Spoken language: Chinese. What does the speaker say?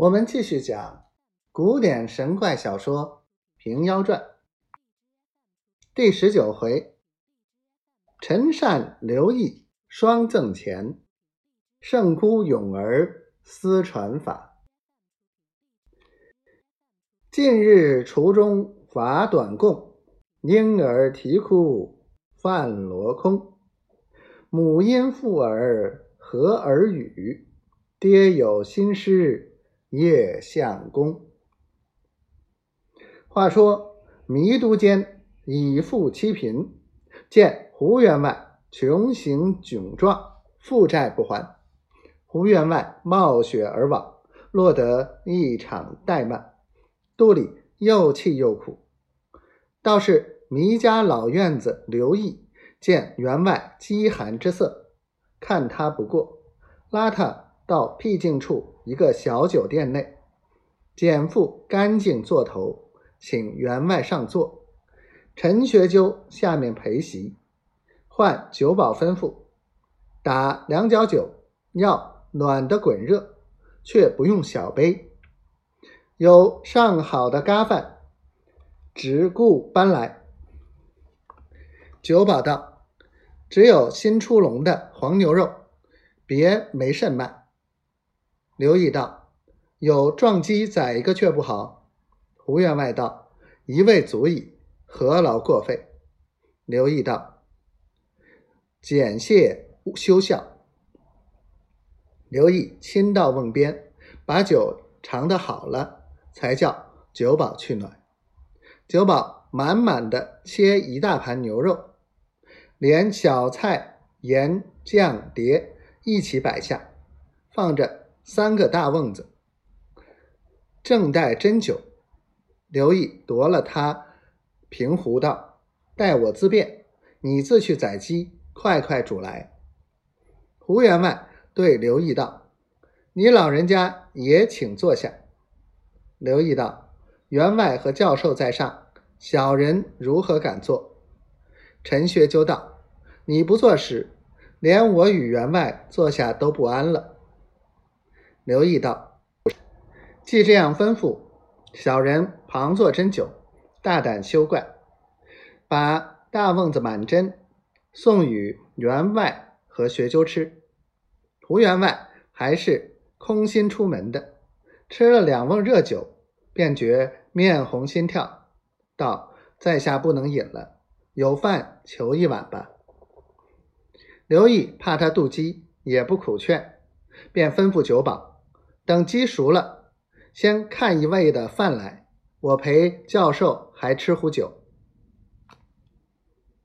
我们继续讲古典神怪小说《平妖传》第十九回：陈善、刘毅双赠钱，圣姑咏儿私传法。近日厨中法短供，婴儿啼哭饭罗空。母因妇儿和儿语，爹有心事。叶相公。话说弥都监以富欺贫，见胡员外穷行窘状，负债不还，胡员外冒雪而往，落得一场怠慢，肚里又气又苦。倒是弥家老院子刘毅见员外饥寒之色，看他不过，拉他。到僻静处一个小酒店内，简复干净座头，请员外上座。陈学究下面陪席，换酒保吩咐打两角酒，要暖的滚热，却不用小杯。有上好的咖饭，只顾搬来。酒保道：“只有新出笼的黄牛肉，别没甚卖。”刘毅道：“有撞鸡宰一个却不好。”胡员外道：“一位足矣，何劳过费？”刘毅道：“简谢休笑。”刘毅亲到瓮边，把酒尝得好了，才叫酒保去暖。酒保满满的切一大盘牛肉，连小菜、盐、酱碟一起摆下，放着。三个大瓮子，正待斟酒，刘毅夺了他平壶道：“待我自便，你自去宰鸡，快快煮来。”胡员外对刘毅道：“你老人家也请坐下。”刘毅道：“员外和教授在上，小人如何敢坐？”陈学究道：“你不坐时，连我与员外坐下都不安了。”刘毅道：“既这样吩咐，小人旁坐斟酒，大胆休怪。把大瓮子满斟，送与员外和学究吃。胡员外还是空心出门的，吃了两瓮热酒，便觉面红心跳，道：在下不能饮了，有饭求一碗吧。刘毅怕他妒忌，也不苦劝，便吩咐酒保。”等鸡熟了，先看一位的饭来，我陪教授还吃壶酒。